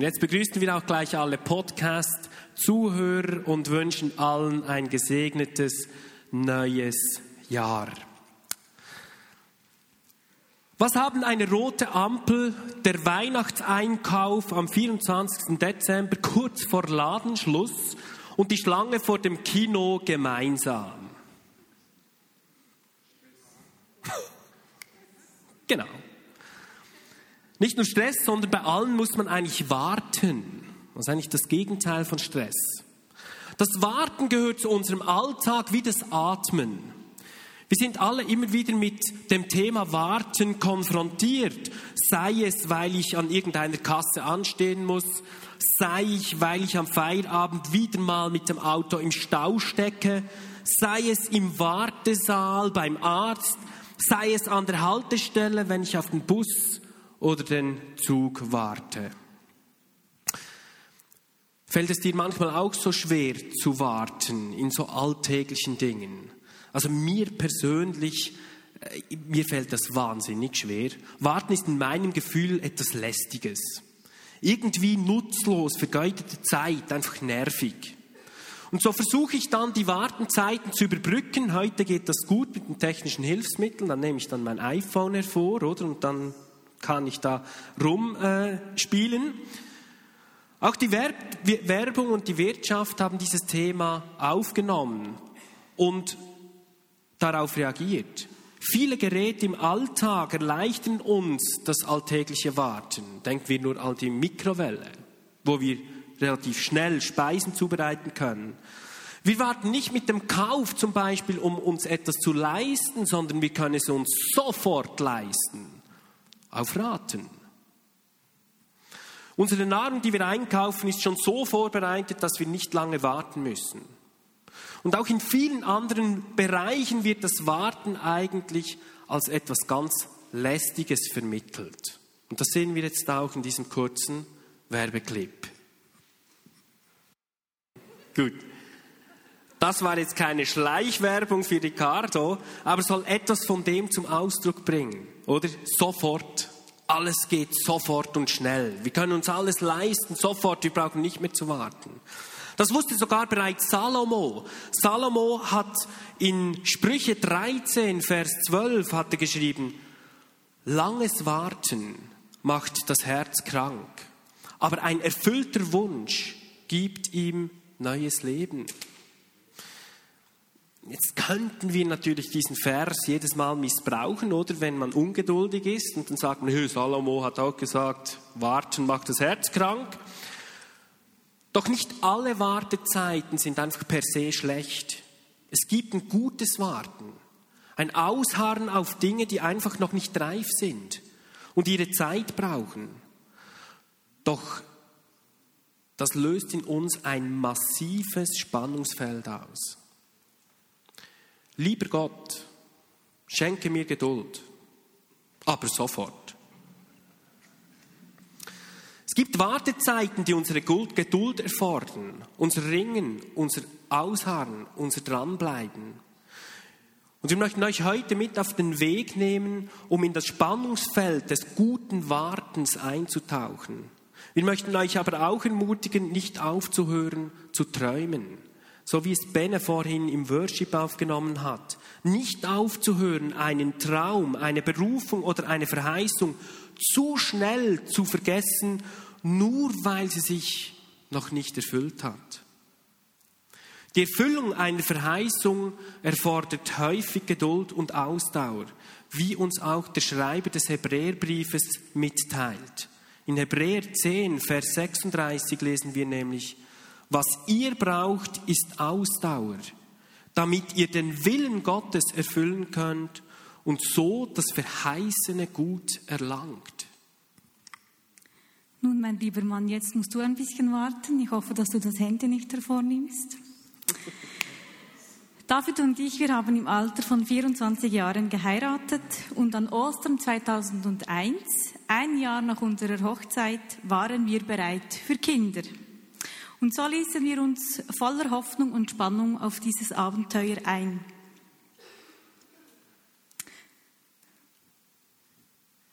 Jetzt begrüßen wir auch gleich alle Podcast-Zuhörer und wünschen allen ein gesegnetes neues Jahr. Was haben eine rote Ampel, der Weihnachtseinkauf am 24. Dezember kurz vor Ladenschluss und die Schlange vor dem Kino gemeinsam? genau. Nicht nur Stress, sondern bei allen muss man eigentlich warten. Das ist eigentlich das Gegenteil von Stress. Das Warten gehört zu unserem Alltag wie das Atmen. Wir sind alle immer wieder mit dem Thema Warten konfrontiert. Sei es, weil ich an irgendeiner Kasse anstehen muss, sei ich, weil ich am Feierabend wieder mal mit dem Auto im Stau stecke, sei es im Wartesaal beim Arzt, sei es an der Haltestelle, wenn ich auf den Bus oder den Zug warte. Fällt es dir manchmal auch so schwer zu warten in so alltäglichen Dingen? Also mir persönlich, äh, mir fällt das wahnsinnig schwer. Warten ist in meinem Gefühl etwas Lästiges. Irgendwie nutzlos, vergeudete Zeit, einfach nervig. Und so versuche ich dann, die Wartenzeiten zu überbrücken. Heute geht das gut mit den technischen Hilfsmitteln. Dann nehme ich dann mein iPhone hervor, oder? Und dann kann ich da rumspielen. Äh, Auch die Werbung und die Wirtschaft haben dieses Thema aufgenommen. Und darauf reagiert. Viele Geräte im Alltag erleichtern uns das alltägliche Warten. Denken wir nur an die Mikrowelle, wo wir relativ schnell Speisen zubereiten können. Wir warten nicht mit dem Kauf zum Beispiel, um uns etwas zu leisten, sondern wir können es uns sofort leisten. Auf Raten. Unsere Nahrung, die wir einkaufen, ist schon so vorbereitet, dass wir nicht lange warten müssen. Und auch in vielen anderen Bereichen wird das Warten eigentlich als etwas ganz Lästiges vermittelt. Und das sehen wir jetzt auch in diesem kurzen Werbeclip. Gut. Das war jetzt keine Schleichwerbung für Ricardo, aber soll etwas von dem zum Ausdruck bringen, oder? Sofort. Alles geht sofort und schnell. Wir können uns alles leisten, sofort. Wir brauchen nicht mehr zu warten. Das wusste sogar bereits Salomo. Salomo hat in Sprüche 13, Vers 12 hatte geschrieben, langes Warten macht das Herz krank, aber ein erfüllter Wunsch gibt ihm neues Leben. Jetzt könnten wir natürlich diesen Vers jedes Mal missbrauchen, oder wenn man ungeduldig ist und dann sagt man, Salomo hat auch gesagt, warten macht das Herz krank. Doch nicht alle Wartezeiten sind einfach per se schlecht. Es gibt ein gutes Warten, ein Ausharren auf Dinge, die einfach noch nicht reif sind und ihre Zeit brauchen. Doch das löst in uns ein massives Spannungsfeld aus. Lieber Gott, schenke mir Geduld, aber sofort. Es gibt Wartezeiten, die unsere Geduld erfordern, unser Ringen, unser Ausharren, unser Dranbleiben. Und wir möchten euch heute mit auf den Weg nehmen, um in das Spannungsfeld des guten Wartens einzutauchen. Wir möchten euch aber auch ermutigen, nicht aufzuhören zu träumen, so wie es Benne vorhin im Worship aufgenommen hat. Nicht aufzuhören, einen Traum, eine Berufung oder eine Verheißung zu schnell zu vergessen, nur weil sie sich noch nicht erfüllt hat. Die Erfüllung einer Verheißung erfordert häufig Geduld und Ausdauer, wie uns auch der Schreiber des Hebräerbriefes mitteilt. In Hebräer 10, Vers 36 lesen wir nämlich, was ihr braucht, ist Ausdauer, damit ihr den Willen Gottes erfüllen könnt und so das verheißene Gut erlangt. Nun, mein lieber Mann, jetzt musst du ein bisschen warten. Ich hoffe, dass du das Handy nicht hervornimmst. David und ich, wir haben im Alter von 24 Jahren geheiratet und an Ostern 2001, ein Jahr nach unserer Hochzeit, waren wir bereit für Kinder. Und so ließen wir uns voller Hoffnung und Spannung auf dieses Abenteuer ein.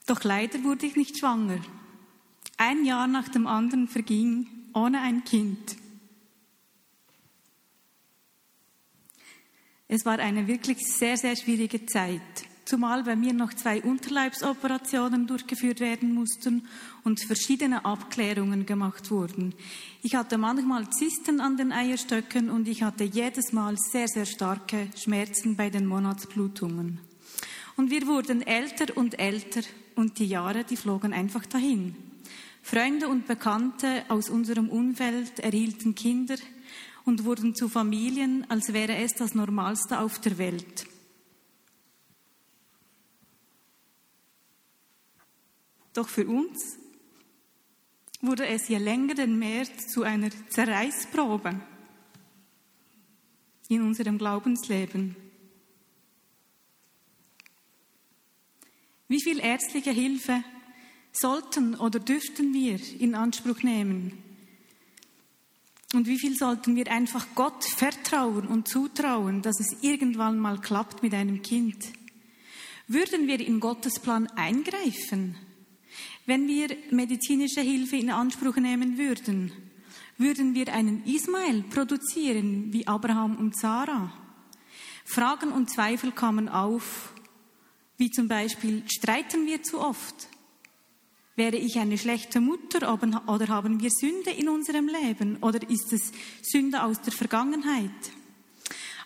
Doch leider wurde ich nicht schwanger. Ein Jahr nach dem anderen verging ohne ein Kind. Es war eine wirklich sehr, sehr schwierige Zeit, zumal bei mir noch zwei Unterleibsoperationen durchgeführt werden mussten und verschiedene Abklärungen gemacht wurden. Ich hatte manchmal Zysten an den Eierstöcken und ich hatte jedes Mal sehr, sehr starke Schmerzen bei den Monatsblutungen. Und wir wurden älter und älter und die Jahre, die flogen einfach dahin. Freunde und Bekannte aus unserem Umfeld erhielten Kinder und wurden zu Familien, als wäre es das Normalste auf der Welt. Doch für uns wurde es je länger denn mehr zu einer Zerreißprobe in unserem Glaubensleben. Wie viel ärztliche Hilfe sollten oder dürften wir in Anspruch nehmen? Und wie viel sollten wir einfach Gott vertrauen und zutrauen, dass es irgendwann mal klappt mit einem Kind? Würden wir in Gottes Plan eingreifen, wenn wir medizinische Hilfe in Anspruch nehmen würden? Würden wir einen Ismael produzieren wie Abraham und Sarah? Fragen und Zweifel kamen auf, wie zum Beispiel, streiten wir zu oft? Wäre ich eine schlechte Mutter oder haben wir Sünde in unserem Leben oder ist es Sünde aus der Vergangenheit?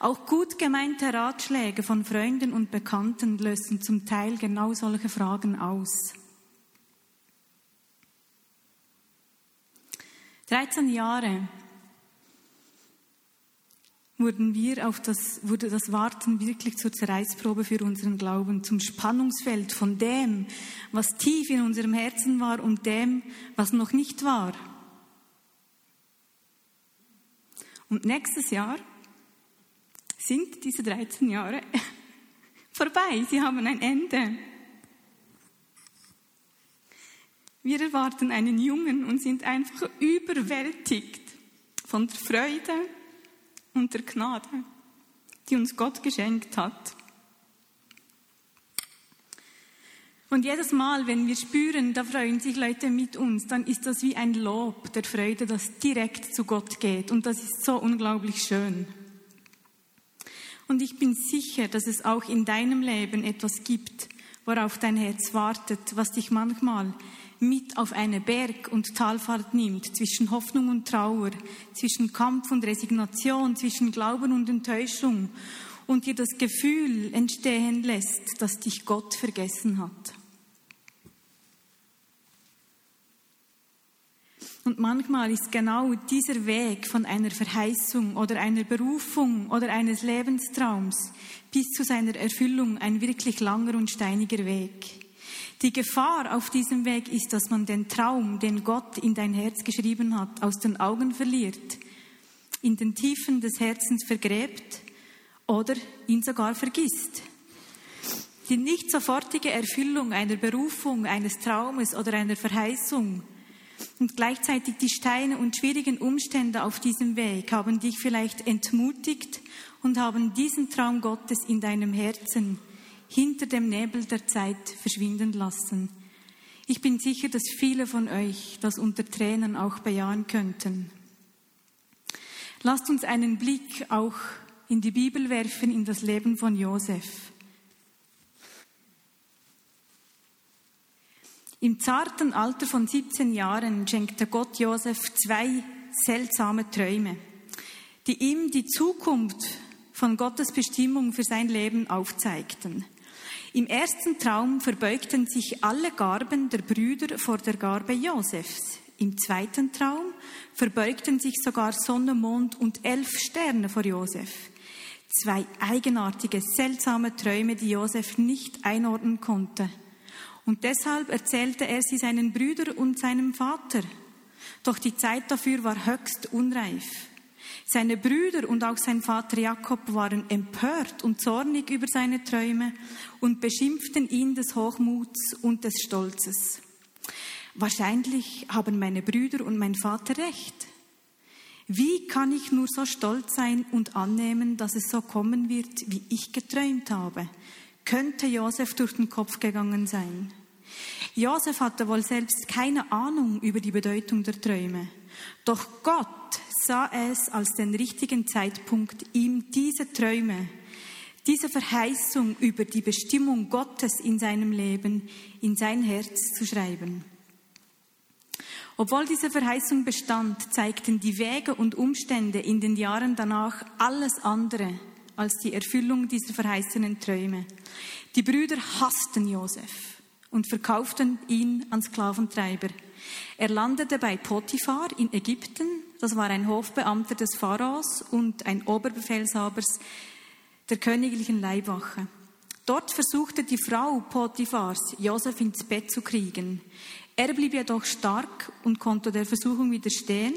Auch gut gemeinte Ratschläge von Freunden und Bekannten lösen zum Teil genau solche Fragen aus. 13 Jahre wurden wir auf das, wurde das Warten wirklich zur Zerreißprobe für unseren Glauben, zum Spannungsfeld von dem, was tief in unserem Herzen war und dem, was noch nicht war. Und nächstes Jahr sind diese 13 Jahre vorbei. Sie haben ein Ende. Wir erwarten einen Jungen und sind einfach überwältigt von der Freude, und der Gnade, die uns Gott geschenkt hat. Und jedes Mal, wenn wir spüren, da freuen sich Leute mit uns, dann ist das wie ein Lob der Freude, das direkt zu Gott geht. Und das ist so unglaublich schön. Und ich bin sicher, dass es auch in deinem Leben etwas gibt, worauf dein Herz wartet, was dich manchmal mit auf eine Berg- und Talfahrt nimmt, zwischen Hoffnung und Trauer, zwischen Kampf und Resignation, zwischen Glauben und Enttäuschung und dir das Gefühl entstehen lässt, dass dich Gott vergessen hat. Und manchmal ist genau dieser Weg von einer Verheißung oder einer Berufung oder eines Lebenstraums bis zu seiner Erfüllung ein wirklich langer und steiniger Weg. Die Gefahr auf diesem Weg ist, dass man den Traum, den Gott in dein Herz geschrieben hat, aus den Augen verliert, in den Tiefen des Herzens vergräbt oder ihn sogar vergisst. Die nicht sofortige Erfüllung einer Berufung, eines Traumes oder einer Verheißung und gleichzeitig die Steine und schwierigen Umstände auf diesem Weg haben dich vielleicht entmutigt und haben diesen Traum Gottes in deinem Herzen hinter dem Nebel der Zeit verschwinden lassen. Ich bin sicher, dass viele von euch das unter Tränen auch bejahen könnten. Lasst uns einen Blick auch in die Bibel werfen, in das Leben von Josef. Im zarten Alter von 17 Jahren schenkte Gott Josef zwei seltsame Träume, die ihm die Zukunft von Gottes Bestimmung für sein Leben aufzeigten. Im ersten Traum verbeugten sich alle Garben der Brüder vor der Garbe Josefs. Im zweiten Traum verbeugten sich sogar Sonne, Mond und elf Sterne vor Josef. Zwei eigenartige, seltsame Träume, die Josef nicht einordnen konnte. Und deshalb erzählte er sie seinen Brüdern und seinem Vater. Doch die Zeit dafür war höchst unreif. Seine Brüder und auch sein Vater Jakob waren empört und zornig über seine Träume und beschimpften ihn des Hochmuts und des Stolzes. Wahrscheinlich haben meine Brüder und mein Vater recht. Wie kann ich nur so stolz sein und annehmen, dass es so kommen wird, wie ich geträumt habe? Könnte Josef durch den Kopf gegangen sein? Josef hatte wohl selbst keine Ahnung über die Bedeutung der Träume. Doch Gott sah es als den richtigen Zeitpunkt, ihm diese Träume, diese Verheißung über die Bestimmung Gottes in seinem Leben in sein Herz zu schreiben. Obwohl diese Verheißung bestand, zeigten die Wege und Umstände in den Jahren danach alles andere als die Erfüllung dieser verheißenen Träume. Die Brüder hassten Josef und verkauften ihn an Sklaventreiber. Er landete bei Potiphar in Ägypten, das war ein Hofbeamter des Pharaos und ein Oberbefehlshaber der königlichen Leibwache. Dort versuchte die Frau Potiphars, Josef ins Bett zu kriegen. Er blieb jedoch stark und konnte der Versuchung widerstehen,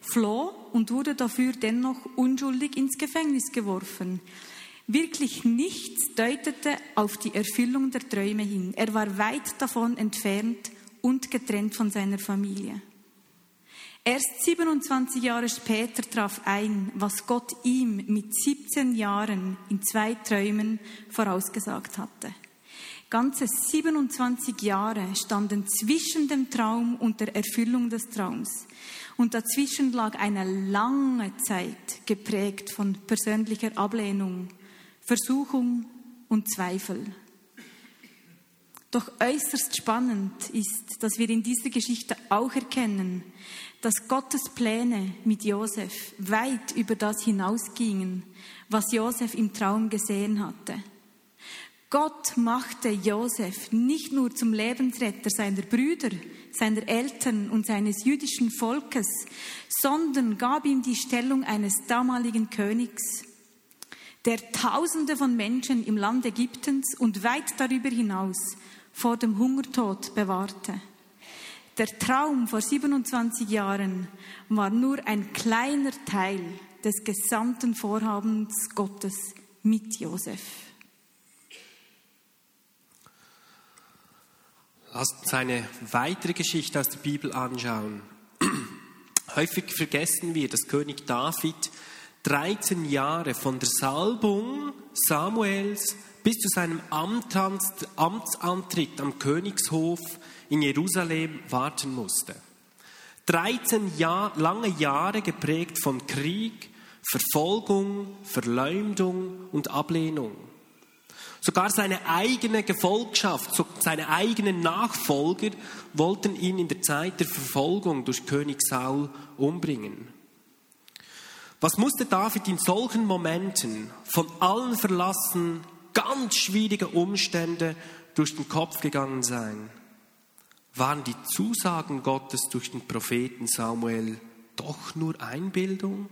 floh und wurde dafür dennoch unschuldig ins Gefängnis geworfen. Wirklich nichts deutete auf die Erfüllung der Träume hin. Er war weit davon entfernt und getrennt von seiner Familie. Erst 27 Jahre später traf ein, was Gott ihm mit 17 Jahren in zwei Träumen vorausgesagt hatte. Ganze 27 Jahre standen zwischen dem Traum und der Erfüllung des Traums. Und dazwischen lag eine lange Zeit geprägt von persönlicher Ablehnung, Versuchung und Zweifel. Doch äußerst spannend ist, dass wir in dieser Geschichte auch erkennen, dass Gottes Pläne mit Josef weit über das hinausgingen, was Josef im Traum gesehen hatte. Gott machte Josef nicht nur zum Lebensretter seiner Brüder, seiner Eltern und seines jüdischen Volkes, sondern gab ihm die Stellung eines damaligen Königs, der Tausende von Menschen im Land Ägyptens und weit darüber hinaus vor dem Hungertod bewahrte. Der Traum vor 27 Jahren war nur ein kleiner Teil des gesamten Vorhabens Gottes mit Josef. Lasst uns eine weitere Geschichte aus der Bibel anschauen. Häufig vergessen wir, dass König David 13 Jahre von der Salbung Samuels bis zu seinem Amtsantritt am Königshof in Jerusalem warten musste. 13 Jahr, lange Jahre geprägt von Krieg, Verfolgung, Verleumdung und Ablehnung. Sogar seine eigene Gefolgschaft, seine eigenen Nachfolger wollten ihn in der Zeit der Verfolgung durch König Saul umbringen. Was musste David in solchen Momenten von allen verlassen, ganz schwierige Umstände durch den Kopf gegangen sein? Waren die Zusagen Gottes durch den Propheten Samuel doch nur Einbildung?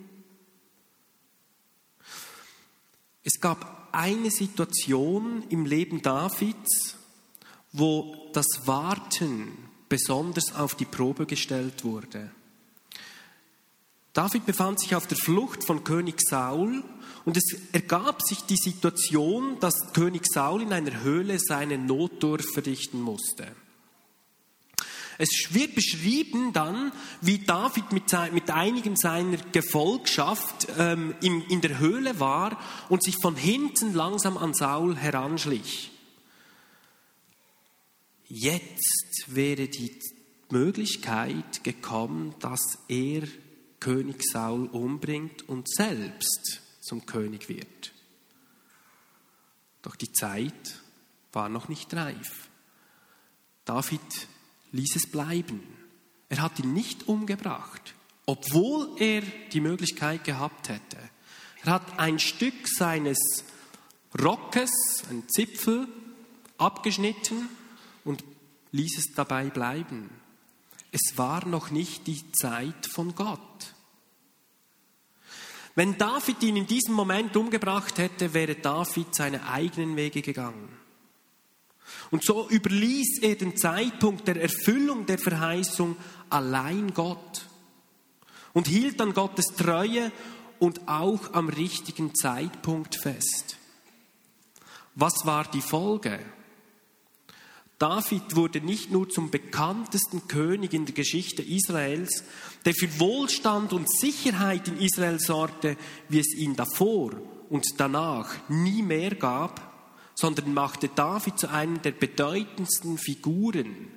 Es gab eine Situation im Leben Davids, wo das Warten besonders auf die Probe gestellt wurde. David befand sich auf der Flucht von König Saul und es ergab sich die Situation, dass König Saul in einer Höhle seine Notdurft verrichten musste. Es wird beschrieben dann, wie David mit, mit einigen seiner Gefolgschaft ähm, in, in der Höhle war und sich von hinten langsam an Saul heranschlich. Jetzt wäre die Möglichkeit gekommen, dass er König Saul umbringt und selbst zum König wird. Doch die Zeit war noch nicht reif. David ließ es bleiben. Er hat ihn nicht umgebracht, obwohl er die Möglichkeit gehabt hätte. Er hat ein Stück seines Rockes, ein Zipfel, abgeschnitten und ließ es dabei bleiben. Es war noch nicht die Zeit von Gott. Wenn David ihn in diesem Moment umgebracht hätte, wäre David seine eigenen Wege gegangen. Und so überließ er den Zeitpunkt der Erfüllung der Verheißung allein Gott und hielt an Gottes Treue und auch am richtigen Zeitpunkt fest. Was war die Folge? David wurde nicht nur zum bekanntesten König in der Geschichte Israels, der für Wohlstand und Sicherheit in Israel sorgte, wie es ihn davor und danach nie mehr gab, sondern machte David zu einer der bedeutendsten Figuren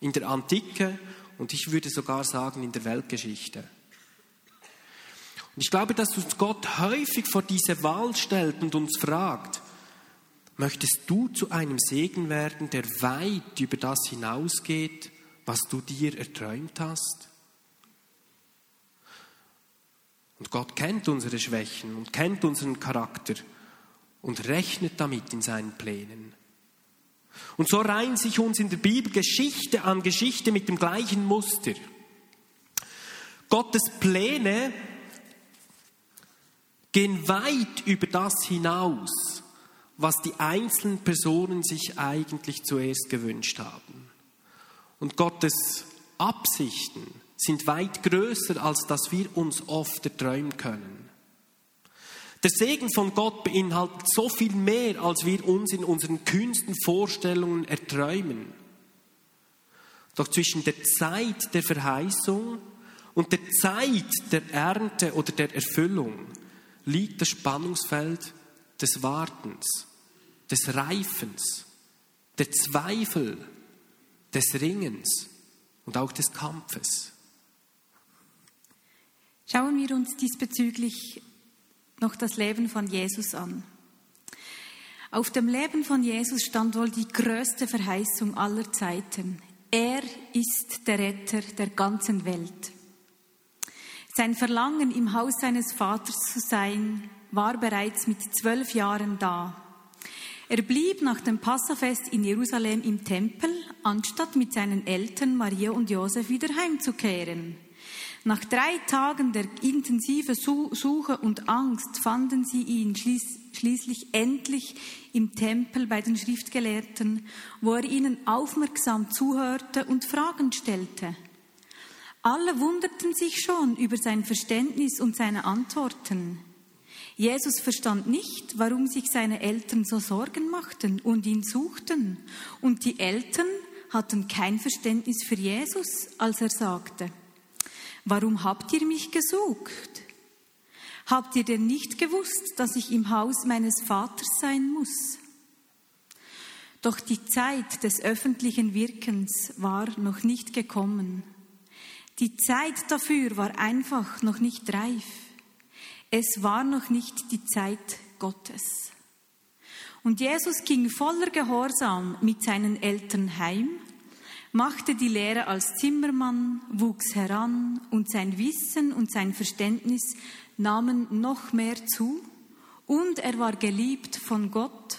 in der Antike und ich würde sogar sagen in der Weltgeschichte. Und ich glaube, dass uns Gott häufig vor diese Wahl stellt und uns fragt, möchtest du zu einem Segen werden, der weit über das hinausgeht, was du dir erträumt hast? Und Gott kennt unsere Schwächen und kennt unseren Charakter und rechnet damit in seinen Plänen. Und so reihen sich uns in der Bibel Geschichte an Geschichte mit dem gleichen Muster. Gottes Pläne gehen weit über das hinaus, was die einzelnen Personen sich eigentlich zuerst gewünscht haben. Und Gottes Absichten sind weit größer, als dass wir uns oft erträumen können. Der Segen von Gott beinhaltet so viel mehr, als wir uns in unseren kühnsten Vorstellungen erträumen. Doch zwischen der Zeit der Verheißung und der Zeit der Ernte oder der Erfüllung liegt das Spannungsfeld des Wartens, des Reifens, der Zweifel, des Ringens und auch des Kampfes. Schauen wir uns diesbezüglich noch das Leben von Jesus an. Auf dem Leben von Jesus stand wohl die größte Verheißung aller Zeiten. Er ist der Retter der ganzen Welt. Sein Verlangen, im Haus seines Vaters zu sein, war bereits mit zwölf Jahren da. Er blieb nach dem Passafest in Jerusalem im Tempel, anstatt mit seinen Eltern Maria und Josef wieder heimzukehren. Nach drei Tagen der intensiven Suche und Angst fanden sie ihn schließlich endlich im Tempel bei den Schriftgelehrten, wo er ihnen aufmerksam zuhörte und Fragen stellte. Alle wunderten sich schon über sein Verständnis und seine Antworten. Jesus verstand nicht, warum sich seine Eltern so Sorgen machten und ihn suchten. Und die Eltern hatten kein Verständnis für Jesus, als er sagte, Warum habt ihr mich gesucht? Habt ihr denn nicht gewusst, dass ich im Haus meines Vaters sein muss? Doch die Zeit des öffentlichen Wirkens war noch nicht gekommen. Die Zeit dafür war einfach noch nicht reif. Es war noch nicht die Zeit Gottes. Und Jesus ging voller Gehorsam mit seinen Eltern heim machte die Lehre als Zimmermann, wuchs heran und sein Wissen und sein Verständnis nahmen noch mehr zu und er war geliebt von Gott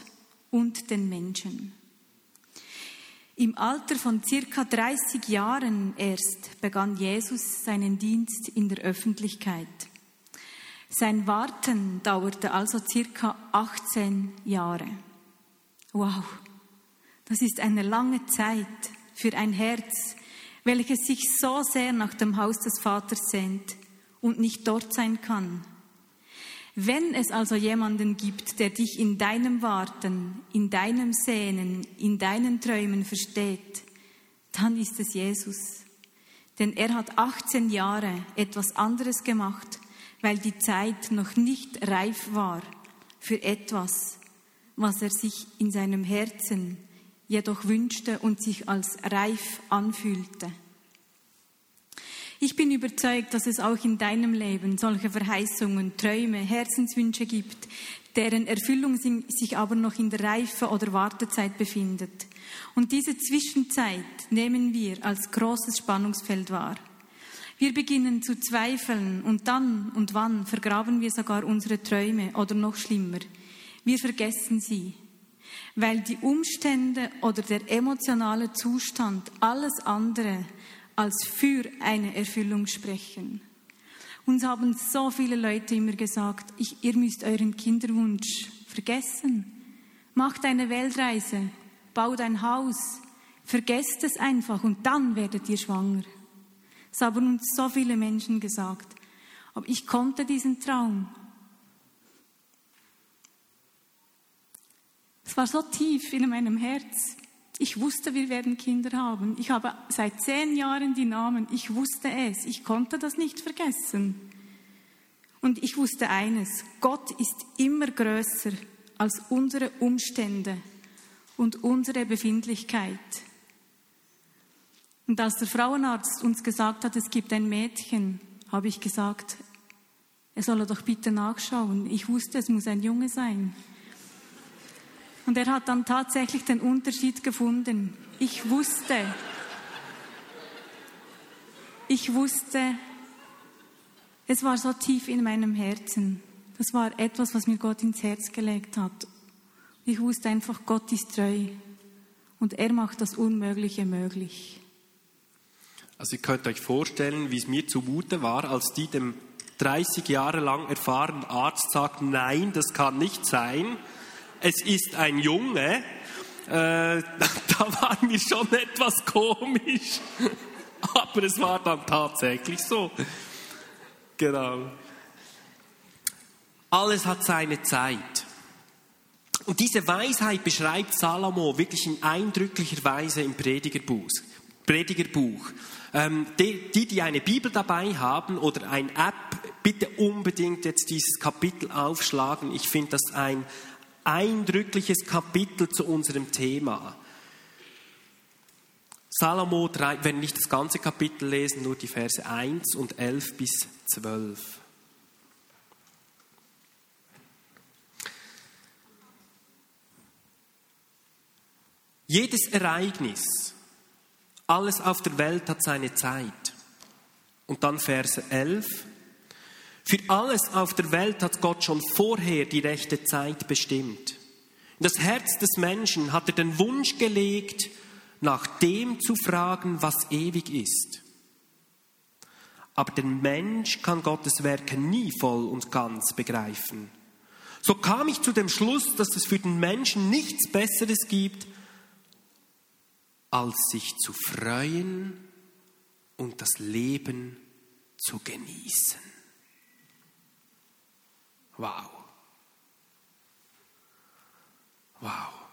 und den Menschen. Im Alter von circa 30 Jahren erst begann Jesus seinen Dienst in der Öffentlichkeit. Sein Warten dauerte also circa 18 Jahre. Wow, das ist eine lange Zeit für ein Herz, welches sich so sehr nach dem Haus des Vaters sehnt und nicht dort sein kann. Wenn es also jemanden gibt, der dich in deinem Warten, in deinem Sehnen, in deinen Träumen versteht, dann ist es Jesus. Denn er hat 18 Jahre etwas anderes gemacht, weil die Zeit noch nicht reif war für etwas, was er sich in seinem Herzen jedoch wünschte und sich als reif anfühlte. Ich bin überzeugt, dass es auch in deinem Leben solche Verheißungen, Träume, Herzenswünsche gibt, deren Erfüllung sich aber noch in der Reife oder Wartezeit befindet. Und diese Zwischenzeit nehmen wir als großes Spannungsfeld wahr. Wir beginnen zu zweifeln und dann und wann vergraben wir sogar unsere Träume oder noch schlimmer. Wir vergessen sie weil die Umstände oder der emotionale Zustand alles andere als für eine Erfüllung sprechen. Uns haben so viele Leute immer gesagt, ich, ihr müsst euren Kinderwunsch vergessen. Macht eine Weltreise, baut ein Haus, vergesst es einfach und dann werdet ihr schwanger. Das haben uns so viele Menschen gesagt. Aber ich konnte diesen Traum Es war so tief in meinem Herz. Ich wusste, wir werden Kinder haben. Ich habe seit zehn Jahren die Namen. Ich wusste es. Ich konnte das nicht vergessen. Und ich wusste eines. Gott ist immer größer als unsere Umstände und unsere Befindlichkeit. Und als der Frauenarzt uns gesagt hat, es gibt ein Mädchen, habe ich gesagt, er solle doch bitte nachschauen. Ich wusste, es muss ein Junge sein. Und er hat dann tatsächlich den Unterschied gefunden. Ich wusste, ich wusste, es war so tief in meinem Herzen. Das war etwas, was mir Gott ins Herz gelegt hat. Ich wusste einfach, Gott ist treu und er macht das Unmögliche möglich. Also ihr könnt euch vorstellen, wie es mir zumute war, als die dem 30 Jahre lang erfahrenen Arzt sagt, nein, das kann nicht sein. Es ist ein Junge. Äh, da war mir schon etwas komisch. Aber es war dann tatsächlich so. Genau. Alles hat seine Zeit. Und diese Weisheit beschreibt Salomo wirklich in eindrücklicher Weise im Predigerbuch. Predigerbuch. Ähm, die, die, die eine Bibel dabei haben oder ein App, bitte unbedingt jetzt dieses Kapitel aufschlagen. Ich finde das ein eindrückliches Kapitel zu unserem Thema. Salomo, wir werden nicht das ganze Kapitel lesen, nur die Verse 1 und 11 bis 12. Jedes Ereignis, alles auf der Welt hat seine Zeit. Und dann Verse 11. Für alles auf der Welt hat Gott schon vorher die rechte Zeit bestimmt. In das Herz des Menschen hat er den Wunsch gelegt, nach dem zu fragen, was ewig ist. Aber der Mensch kann Gottes Werke nie voll und ganz begreifen. So kam ich zu dem Schluss, dass es für den Menschen nichts Besseres gibt, als sich zu freuen und das Leben zu genießen. Wow. Wow.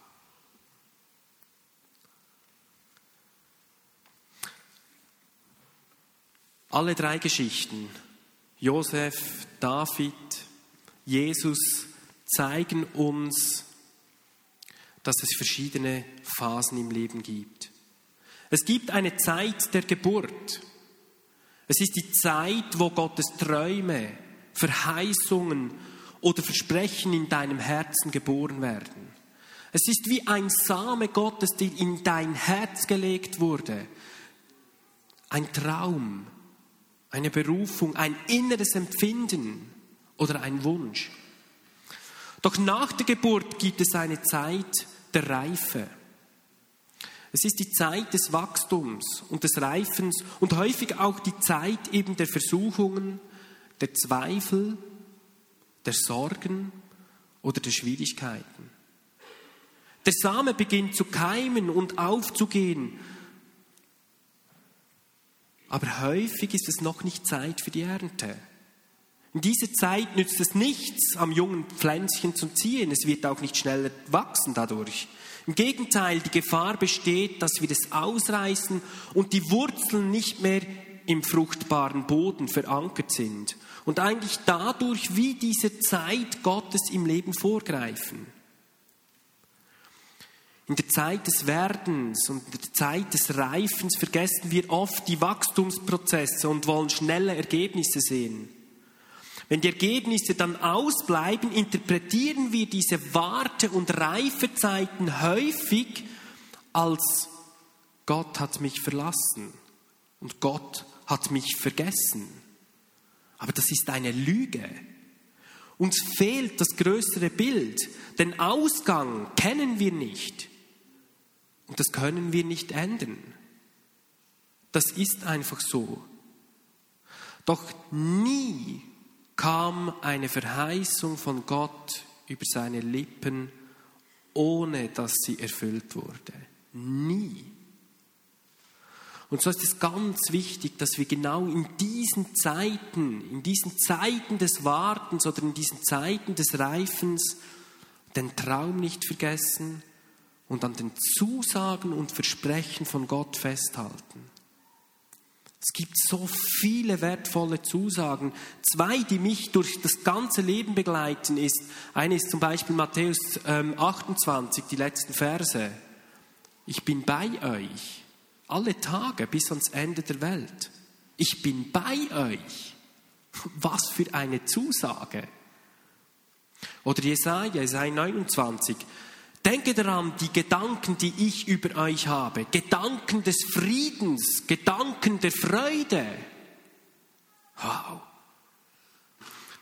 Alle drei Geschichten, Josef, David, Jesus, zeigen uns, dass es verschiedene Phasen im Leben gibt. Es gibt eine Zeit der Geburt. Es ist die Zeit, wo Gottes Träume, Verheißungen oder Versprechen in deinem Herzen geboren werden. Es ist wie ein Same Gottes, der in dein Herz gelegt wurde. Ein Traum, eine Berufung, ein inneres Empfinden oder ein Wunsch. Doch nach der Geburt gibt es eine Zeit der Reife. Es ist die Zeit des Wachstums und des Reifens und häufig auch die Zeit eben der Versuchungen, der Zweifel, der Sorgen oder der Schwierigkeiten. Der Same beginnt zu keimen und aufzugehen, aber häufig ist es noch nicht Zeit für die Ernte. In dieser Zeit nützt es nichts, am jungen Pflänzchen zu ziehen. Es wird auch nicht schneller wachsen dadurch. Im Gegenteil, die Gefahr besteht, dass wir es ausreißen und die Wurzeln nicht mehr im fruchtbaren Boden verankert sind und eigentlich dadurch wie diese Zeit Gottes im Leben vorgreifen. In der Zeit des Werdens und in der Zeit des Reifens vergessen wir oft die Wachstumsprozesse und wollen schnelle Ergebnisse sehen. Wenn die Ergebnisse dann ausbleiben, interpretieren wir diese Warte- und Reifezeiten häufig als Gott hat mich verlassen und Gott hat mich vergessen. Aber das ist eine Lüge. Uns fehlt das größere Bild. Den Ausgang kennen wir nicht. Und das können wir nicht ändern. Das ist einfach so. Doch nie kam eine Verheißung von Gott über seine Lippen, ohne dass sie erfüllt wurde. Nie. Und so ist es ganz wichtig, dass wir genau in diesen Zeiten, in diesen Zeiten des Wartens oder in diesen Zeiten des Reifens den Traum nicht vergessen und an den Zusagen und Versprechen von Gott festhalten. Es gibt so viele wertvolle Zusagen. Zwei, die mich durch das ganze Leben begleiten, ist, eine ist zum Beispiel Matthäus ähm, 28, die letzten Verse. Ich bin bei euch alle Tage bis ans Ende der Welt. Ich bin bei euch. Was für eine Zusage. Oder Jesaja, Jesaja 29. Denke daran, die Gedanken, die ich über euch habe, Gedanken des Friedens, Gedanken der Freude. Wow.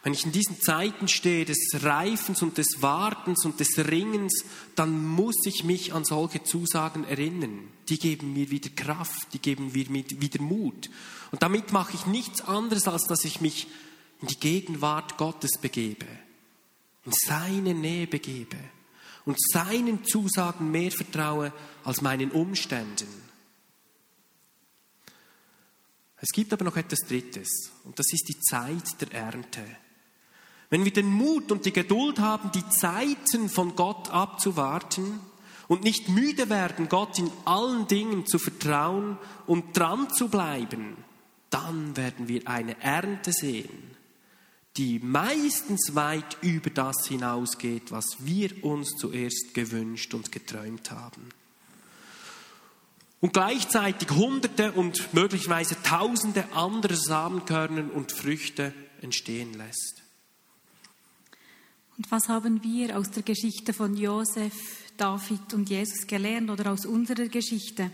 Wenn ich in diesen Zeiten stehe des Reifens und des Wartens und des Ringens, dann muss ich mich an solche Zusagen erinnern. Die geben mir wieder Kraft, die geben mir wieder Mut. Und damit mache ich nichts anderes, als dass ich mich in die Gegenwart Gottes begebe, in seine Nähe begebe und seinen Zusagen mehr vertraue als meinen Umständen. Es gibt aber noch etwas Drittes und das ist die Zeit der Ernte. Wenn wir den Mut und die Geduld haben, die Zeiten von Gott abzuwarten und nicht müde werden, Gott in allen Dingen zu vertrauen und dran zu bleiben, dann werden wir eine Ernte sehen, die meistens weit über das hinausgeht, was wir uns zuerst gewünscht und geträumt haben. Und gleichzeitig Hunderte und möglicherweise Tausende andere Samenkörner und Früchte entstehen lässt. Und was haben wir aus der Geschichte von Josef, David und Jesus gelernt oder aus unserer Geschichte?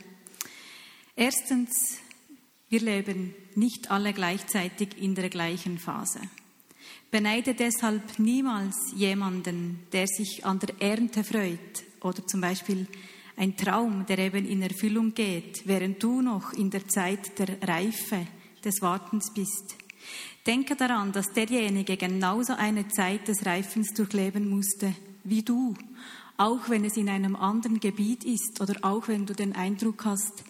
Erstens, wir leben nicht alle gleichzeitig in der gleichen Phase. Beneide deshalb niemals jemanden, der sich an der Ernte freut oder zum Beispiel ein Traum, der eben in Erfüllung geht, während du noch in der Zeit der Reife des Wartens bist. Denke daran, dass derjenige genauso eine Zeit des Reifens durchleben musste wie du, auch wenn es in einem anderen Gebiet ist oder auch wenn du den Eindruck hast,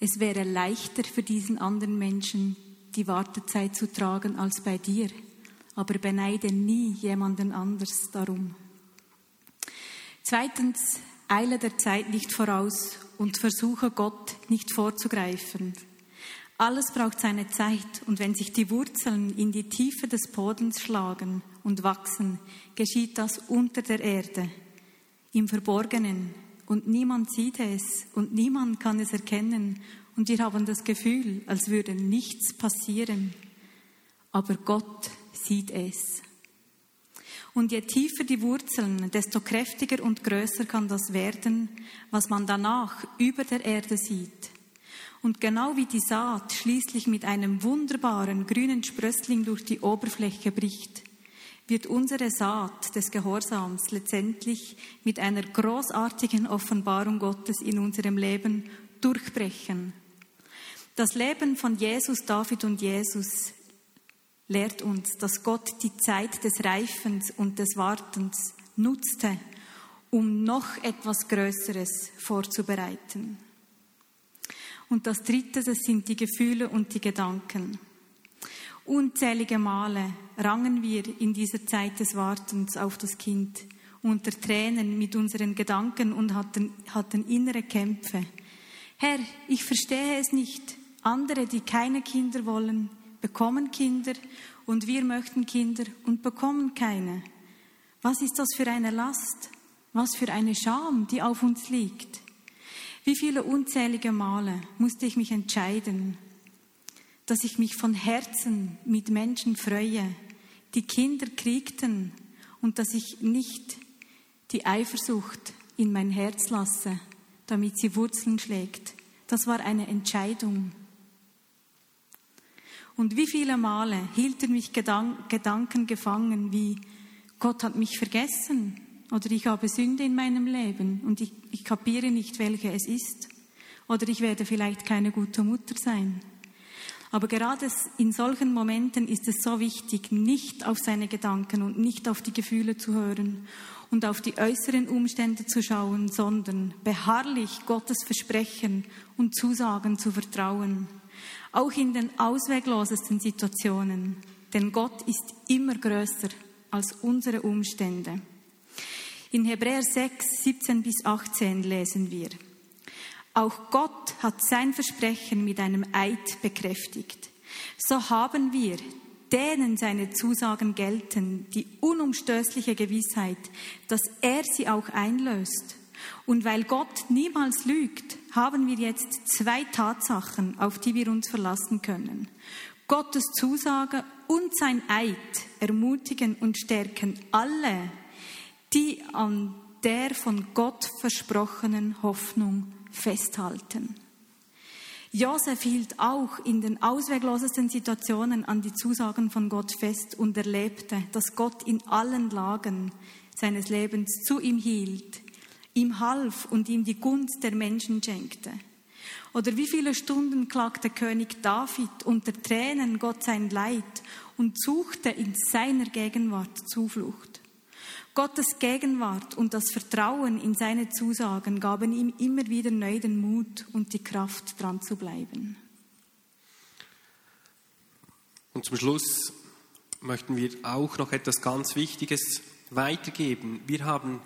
es wäre leichter für diesen anderen Menschen die Wartezeit zu tragen als bei dir aber beneide nie jemanden anders darum. Zweitens, eile der Zeit nicht voraus und versuche Gott nicht vorzugreifen. Alles braucht seine Zeit und wenn sich die Wurzeln in die Tiefe des Bodens schlagen und wachsen, geschieht das unter der Erde, im Verborgenen und niemand sieht es und niemand kann es erkennen und wir haben das Gefühl, als würde nichts passieren. Aber Gott sieht es. Und je tiefer die Wurzeln, desto kräftiger und größer kann das werden, was man danach über der Erde sieht. Und genau wie die Saat schließlich mit einem wunderbaren grünen Sprössling durch die Oberfläche bricht, wird unsere Saat des Gehorsams letztendlich mit einer großartigen Offenbarung Gottes in unserem Leben durchbrechen. Das Leben von Jesus, David und Jesus lehrt uns, dass Gott die Zeit des Reifens und des Wartens nutzte, um noch etwas Größeres vorzubereiten. Und das Dritte, das sind die Gefühle und die Gedanken. Unzählige Male rangen wir in dieser Zeit des Wartens auf das Kind unter Tränen mit unseren Gedanken und hatten, hatten innere Kämpfe. Herr, ich verstehe es nicht. Andere, die keine Kinder wollen, bekommen Kinder und wir möchten Kinder und bekommen keine. Was ist das für eine Last? Was für eine Scham, die auf uns liegt? Wie viele unzählige Male musste ich mich entscheiden, dass ich mich von Herzen mit Menschen freue, die Kinder kriegten und dass ich nicht die Eifersucht in mein Herz lasse, damit sie Wurzeln schlägt. Das war eine Entscheidung. Und wie viele Male hielten mich Gedanken gefangen wie, Gott hat mich vergessen oder ich habe Sünde in meinem Leben und ich, ich kapiere nicht, welche es ist oder ich werde vielleicht keine gute Mutter sein. Aber gerade in solchen Momenten ist es so wichtig, nicht auf seine Gedanken und nicht auf die Gefühle zu hören und auf die äußeren Umstände zu schauen, sondern beharrlich Gottes Versprechen und Zusagen zu vertrauen auch in den ausweglosesten Situationen. Denn Gott ist immer größer als unsere Umstände. In Hebräer 6, 17 bis 18 lesen wir. Auch Gott hat sein Versprechen mit einem Eid bekräftigt. So haben wir, denen seine Zusagen gelten, die unumstößliche Gewissheit, dass er sie auch einlöst. Und weil Gott niemals lügt, haben wir jetzt zwei Tatsachen, auf die wir uns verlassen können. Gottes Zusage und sein Eid ermutigen und stärken alle, die an der von Gott versprochenen Hoffnung festhalten. Josef hielt auch in den ausweglosesten Situationen an die Zusagen von Gott fest und erlebte, dass Gott in allen Lagen seines Lebens zu ihm hielt, ihm half und ihm die Gunst der Menschen schenkte. Oder wie viele Stunden klagte König David unter Tränen Gott sein Leid und suchte in seiner Gegenwart Zuflucht. Gottes Gegenwart und das Vertrauen in seine Zusagen gaben ihm immer wieder neu den Mut und die Kraft, dran zu bleiben. Und zum Schluss möchten wir auch noch etwas ganz Wichtiges weitergeben. Wir haben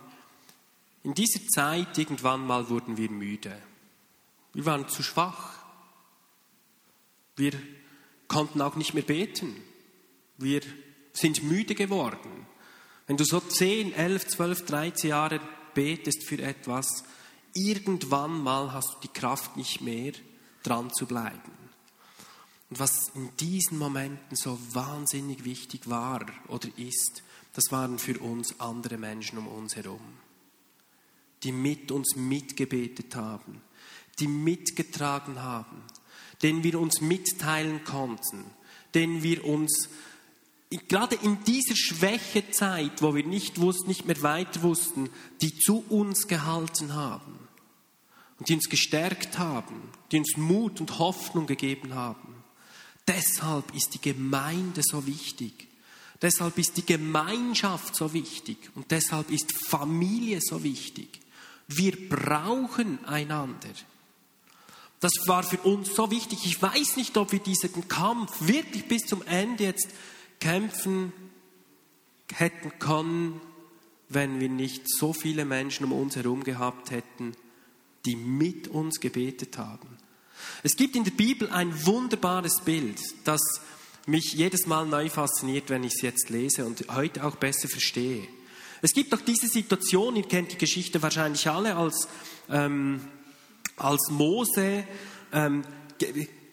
in dieser Zeit irgendwann mal wurden wir müde. Wir waren zu schwach. Wir konnten auch nicht mehr beten. Wir sind müde geworden. Wenn du so 10, 11, 12, 13 Jahre betest für etwas, irgendwann mal hast du die Kraft nicht mehr, dran zu bleiben. Und was in diesen Momenten so wahnsinnig wichtig war oder ist, das waren für uns andere Menschen um uns herum, die mit uns mitgebetet haben, die mitgetragen haben, denen wir uns mitteilen konnten, denen wir uns gerade in dieser Schwächezeit, wo wir nicht wussten, nicht mehr weiter wussten, die zu uns gehalten haben und die uns gestärkt haben, die uns Mut und Hoffnung gegeben haben. Deshalb ist die Gemeinde so wichtig. Deshalb ist die Gemeinschaft so wichtig und deshalb ist Familie so wichtig. Wir brauchen einander. Das war für uns so wichtig. Ich weiß nicht, ob wir diesen Kampf wirklich bis zum Ende jetzt kämpfen hätten können, wenn wir nicht so viele Menschen um uns herum gehabt hätten, die mit uns gebetet haben. Es gibt in der Bibel ein wunderbares Bild, das mich jedes Mal neu fasziniert, wenn ich es jetzt lese und heute auch besser verstehe. Es gibt auch diese Situation, ihr kennt die Geschichte wahrscheinlich alle, als, ähm, als Mose, ähm,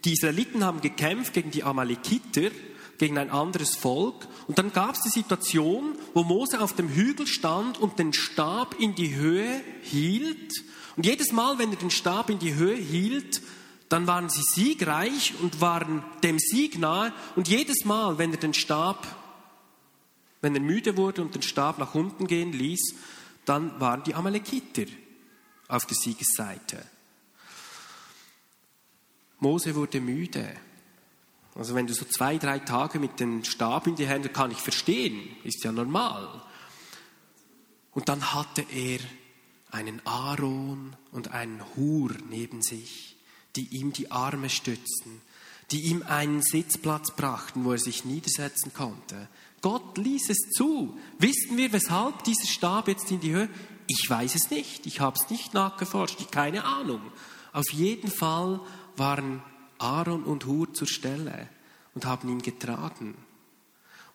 die Israeliten haben gekämpft gegen die Amalekiter gegen ein anderes Volk. Und dann gab es die Situation, wo Mose auf dem Hügel stand und den Stab in die Höhe hielt. Und jedes Mal, wenn er den Stab in die Höhe hielt, dann waren sie siegreich und waren dem Sieg nahe. Und jedes Mal, wenn er den Stab, wenn er müde wurde und den Stab nach unten gehen ließ, dann waren die Amalekiter auf der Siegesseite. Mose wurde müde. Also wenn du so zwei, drei Tage mit dem Stab in die Hände, kann ich verstehen, ist ja normal. Und dann hatte er einen Aaron und einen Hur neben sich, die ihm die Arme stützten, die ihm einen Sitzplatz brachten, wo er sich niedersetzen konnte. Gott ließ es zu. Wissen wir, weshalb dieser Stab jetzt in die Höhe? Ich weiß es nicht. Ich habe es nicht nachgeforscht. Keine Ahnung. Auf jeden Fall waren Aaron und Hur zur Stelle und haben ihn getragen.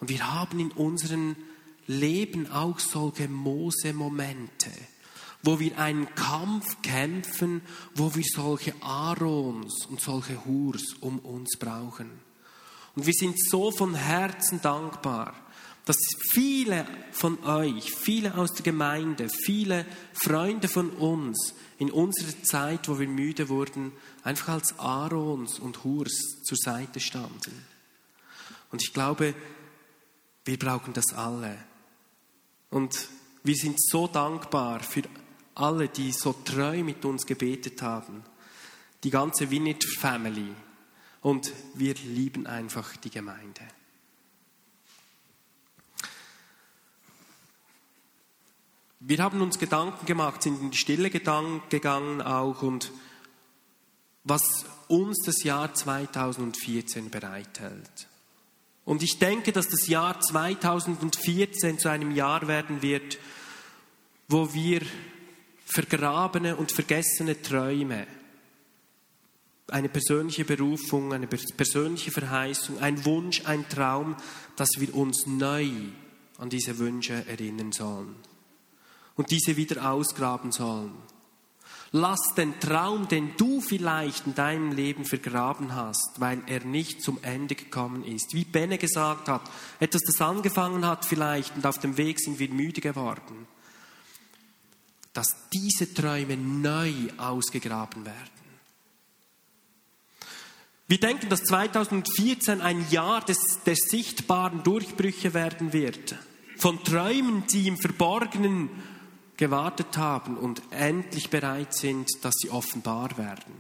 Und wir haben in unserem Leben auch solche Mose-Momente, wo wir einen Kampf kämpfen, wo wir solche Aarons und solche Hurs um uns brauchen. Und wir sind so von Herzen dankbar, dass viele von euch, viele aus der Gemeinde, viele Freunde von uns in unserer Zeit, wo wir müde wurden, einfach als Aarons und Hurs zur Seite standen. Und ich glaube, wir brauchen das alle. Und wir sind so dankbar für alle, die so treu mit uns gebetet haben. Die ganze Vineyard Family. Und wir lieben einfach die Gemeinde. Wir haben uns Gedanken gemacht, sind in die Stille gegangen auch und was uns das Jahr 2014 bereithält. Und ich denke, dass das Jahr 2014 zu einem Jahr werden wird, wo wir vergrabene und vergessene Träume eine persönliche Berufung, eine persönliche Verheißung, ein Wunsch, ein Traum, dass wir uns neu an diese Wünsche erinnern sollen und diese wieder ausgraben sollen. Lass den Traum, den du vielleicht in deinem Leben vergraben hast, weil er nicht zum Ende gekommen ist. Wie Benne gesagt hat, etwas, das angefangen hat vielleicht und auf dem Weg sind wir müde geworden. Dass diese Träume neu ausgegraben werden. Wir denken, dass 2014 ein Jahr des, der sichtbaren Durchbrüche werden wird. Von Träumen, die im Verborgenen gewartet haben und endlich bereit sind, dass sie offenbar werden.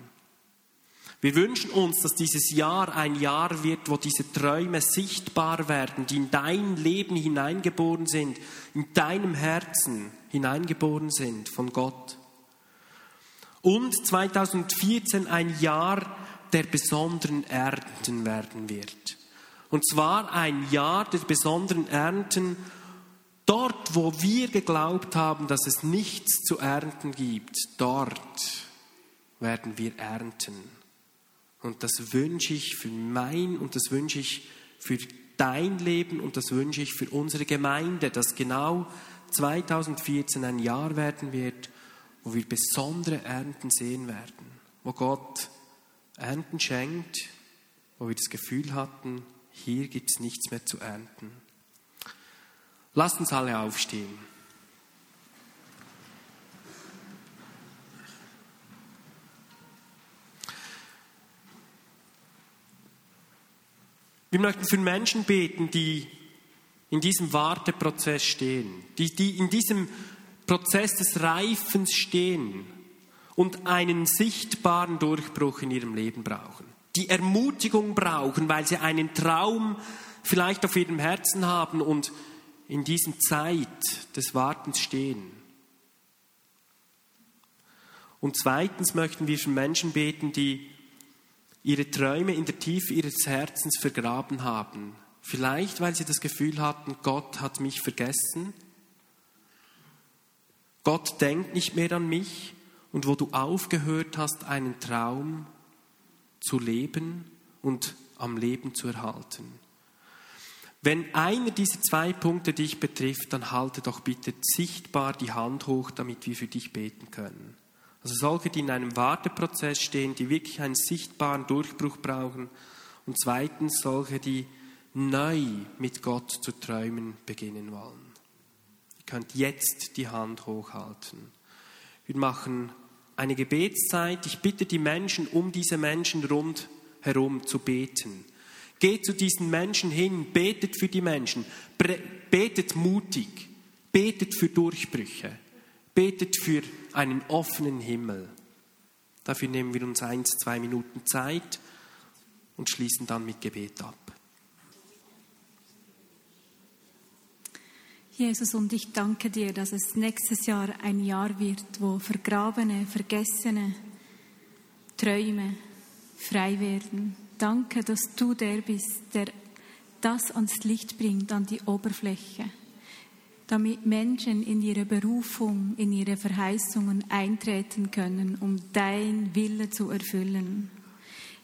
Wir wünschen uns, dass dieses Jahr ein Jahr wird, wo diese Träume sichtbar werden, die in dein Leben hineingeboren sind, in deinem Herzen hineingeboren sind von Gott. Und 2014 ein Jahr der besonderen Ernten werden wird. Und zwar ein Jahr der besonderen Ernten, Dort, wo wir geglaubt haben, dass es nichts zu ernten gibt, dort werden wir ernten. Und das wünsche ich für mein und das wünsche ich für dein Leben und das wünsche ich für unsere Gemeinde, dass genau 2014 ein Jahr werden wird, wo wir besondere Ernten sehen werden, wo Gott Ernten schenkt, wo wir das Gefühl hatten, hier gibt es nichts mehr zu ernten. Lasst uns alle aufstehen. Wir möchten für Menschen beten, die in diesem Warteprozess stehen, die, die in diesem Prozess des Reifens stehen und einen sichtbaren Durchbruch in ihrem Leben brauchen, die Ermutigung brauchen, weil sie einen Traum vielleicht auf ihrem Herzen haben und in diesem Zeit des Wartens stehen. Und zweitens möchten wir für Menschen beten, die ihre Träume in der Tiefe ihres Herzens vergraben haben. Vielleicht, weil sie das Gefühl hatten, Gott hat mich vergessen. Gott denkt nicht mehr an mich. Und wo du aufgehört hast, einen Traum zu leben und am Leben zu erhalten. Wenn einer dieser zwei Punkte dich betrifft, dann halte doch bitte sichtbar die Hand hoch, damit wir für dich beten können. Also solche, die in einem Warteprozess stehen, die wirklich einen sichtbaren Durchbruch brauchen. Und zweitens solche, die neu mit Gott zu träumen beginnen wollen. Ihr könnt jetzt die Hand hochhalten. Wir machen eine Gebetszeit. Ich bitte die Menschen, um diese Menschen rundherum zu beten. Geht zu diesen Menschen hin, betet für die Menschen, betet mutig, betet für Durchbrüche, betet für einen offenen Himmel. Dafür nehmen wir uns eins, zwei Minuten Zeit und schließen dann mit Gebet ab. Jesus, und ich danke dir, dass es nächstes Jahr ein Jahr wird, wo vergrabene, vergessene Träume frei werden Danke, dass du der bist, der das ans Licht bringt, an die Oberfläche, damit Menschen in ihre Berufung, in ihre Verheißungen eintreten können, um dein Wille zu erfüllen.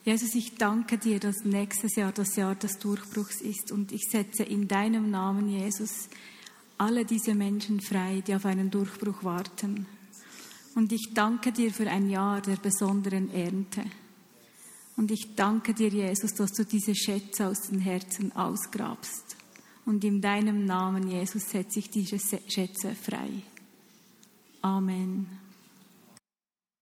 Jesus, ich danke dir, dass nächstes Jahr das Jahr des Durchbruchs ist und ich setze in deinem Namen, Jesus, alle diese Menschen frei, die auf einen Durchbruch warten. Und ich danke dir für ein Jahr der besonderen Ernte. Und ich danke dir, Jesus, dass du diese Schätze aus den Herzen ausgrabst. Und in deinem Namen, Jesus, setze ich diese Schätze frei. Amen.